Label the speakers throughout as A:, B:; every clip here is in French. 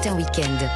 A: Matin Week-end.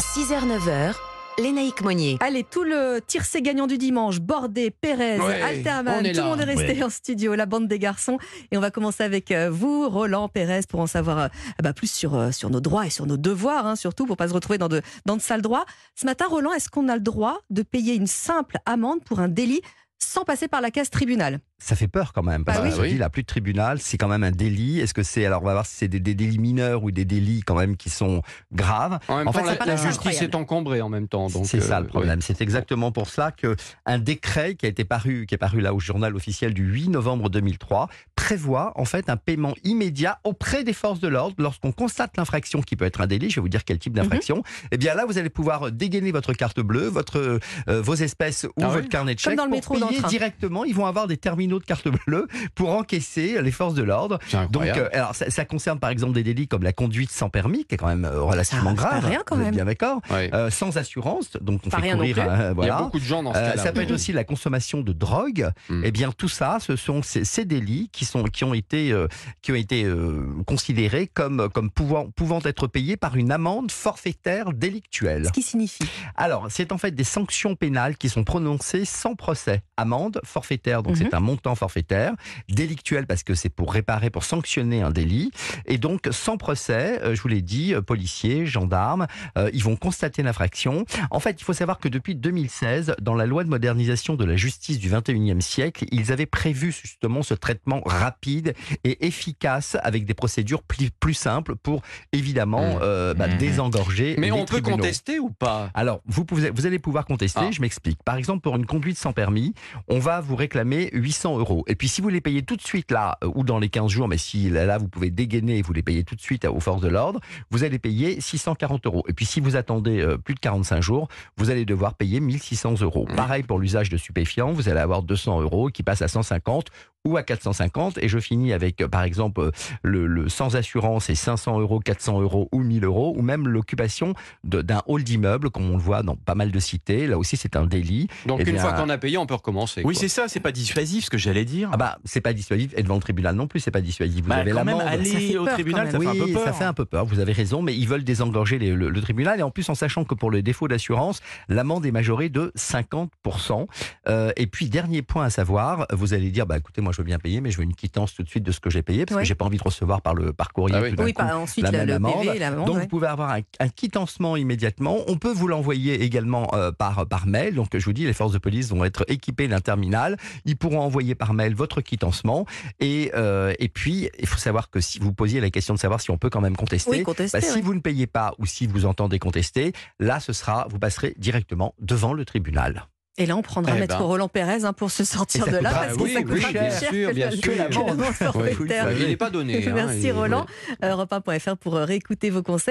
A: 6h-9h, Lénaïque Monnier.
B: Allez, tout le tircé gagnant du dimanche, Bordé, Pérez,
C: Ouais,
B: Alterman,
C: on est
B: tout le monde est resté en studio, la bande des garçons. Et on va commencer avec euh, vous, Roland Pérez, pour en savoir euh, ah bah, plus sur, euh, sur nos droits et sur nos devoirs, hein, surtout pour pas se retrouver dans de, dans de sales droits. Ce matin, Roland, est-ce qu'on a le droit de payer une simple amende pour un délit sans passer par la case tribunal
D: ça fait peur quand même. Parce
B: Bah
D: que
B: oui.
D: je dis, là, plus de tribunal, c'est quand même un délit. Est-ce que c'est, alors on va voir si c'est des, des délits mineurs ou des délits quand même qui sont graves.
C: En même
D: En
C: temps,
D: fait,
C: la, justice
B: incroyable.
C: est encombrée en même temps. donc,
D: C'est ça
C: euh,
D: le problème. C'est exactement pour cela que un décret qui a été paru, qui est paru là au journal officiel du 8 novembre 2003, prévoit en fait un paiement immédiat auprès des forces de l'ordre lorsqu'on constate l'infraction qui peut être un délit. Je vais vous dire quel type d'infraction. Et bien là, vous allez pouvoir dégainer votre carte bleue, votre euh, vos espèces ou
C: Ah oui
D: votre carnet de chèques pour
B: métro
D: payer directement. Ils vont avoir des terminaux de carte bleue pour encaisser les forces de l'ordre. Donc, euh, alors ça, ça concerne par exemple des délits comme la conduite sans permis, qui est quand même euh, relativement
B: Ah,
D: grave.
B: rien, quand
D: Vous êtes
B: même.
D: bien d'accord. Euh, Sans assurance, donc on
B: Pas
D: fait
B: rien non
D: courir.
B: plus.
D: euh,
C: Il y a
D: voilà.
C: beaucoup de gens dans ce
D: Euh,
C: cas-là.
D: ça peut être aussi la consommation de drogue.
C: Mm.
D: Eh bien, tout ça, ce sont ces, ces délits qui sont qui ont été euh, qui ont été euh, considérés comme comme pouvant pouvant être payés par une amende forfaitaire délictuelle.
B: Ce qui signifie
D: Alors, c'est en fait des sanctions pénales qui sont prononcées sans procès. Amende forfaitaire, donc
B: Mhm.
D: c'est un montant forfaitaire. Délictuel parce que c'est pour réparer, pour sanctionner un délit. Et donc, sans procès, euh, je vous l'ai dit, euh, policiers, gendarmes, ils vont constater l'infraction. En fait, il faut savoir que depuis 2016, dans la loi de modernisation de la justice du 21e siècle, ils avaient prévu justement ce traitement rapide et efficace avec des procédures plus, plus simples pour évidemment
C: Mhm.
D: euh, bah,
C: Mhm.
D: désengorger
C: Mais
D: les
C: on peut contester ou pas?
D: Alors, vous, pouvez, vous allez pouvoir contester,
C: Ah.
D: je m'explique. Par exemple, pour une conduite sans permis, on va vous réclamer 800 euros. Et puis, si vous les payez tout de suite là, ou dans les 15 jours, mais si là, là, vous pouvez dégainer et vous les payez tout de suite aux forces de l'ordre, vous allez payer 640 euros. Et puis, si vous attendez euh, plus de 45 jours, vous allez devoir payer 1600 euros.
C: Mmh.
D: Pareil pour l'usage de stupéfiants, vous allez avoir 200 euros qui passent à 150 ou à 450. Et je finis avec, euh, par exemple, euh, le, le sans assurance et 500 euros, 400 euros ou 1000 euros, ou même l'occupation d'un hall d'immeuble, comme on le voit dans pas mal de cités. Là aussi, c'est un délit.
C: Donc
D: Eh
C: une
D: bien,
C: fois qu'on a payé, on peut recommencer.
E: Oui, c'est ça, c'est pas dissuasif ce que j'allais dire.
D: Ah bah, c'est pas dissuasif. Et devant le tribunal non plus, c'est pas dissuasif. Vous
E: Bah,
D: avez l'amende.
B: Ça fait
E: aller au
B: peur,
E: tribunal, ça
D: oui,
E: fait un peu peur.
D: ça fait un peu peur. Vous avez raison, mais ils veulent désengorger les- le, le tribunal et en plus en sachant que pour le défaut d'assurance, l'amende est majorée de 50%. Euh, et puis dernier point à savoir, vous allez dire, bah écoutez, moi je veux bien payer, mais je veux une quittance tout de suite de ce que j'ai payé parce
B: Ouais.
D: que j'ai pas envie de recevoir par le par courrier.
C: Ah oui.
D: tout
B: Oui,
D: coup
B: pas ensuite
D: la
B: le,
D: même
B: le
D: amende.
B: PV.
D: Donc
B: ouais.
D: vous pouvez avoir un, un quittancement immédiatement. On peut vous l'envoyer également euh, par par mail. Donc je vous dis, les forces de police vont être équipées d'un terminal. Ils pourront envoyer par mail votre quittancement. Et euh, et puis il faut savoir que si vous posiez la question de savoir si on peut quand même contester,
B: Oui, contester.
D: bah, si vous ne payez pas ou si vous entendez contester, là ce sera, vous passerez directement devant le tribunal.
B: Et là, on prendra
C: Eh
B: Maître
C: ben.
B: Roland Pérez hein, pour se sortir
D: Et
B: de là,
D: coûtera-
B: parce que
C: oui,
B: ça
C: oui,
B: coûtera
C: bien
B: plus cher
C: sûr,
B: que
C: bien
B: la-
C: sûr.
B: que l'amende
C: Oui.
B: forfaitaire.
C: Il n'est pas donné. hein,
B: Merci
C: il-
B: Roland. Europe 1.fr pour réécouter vos conseils.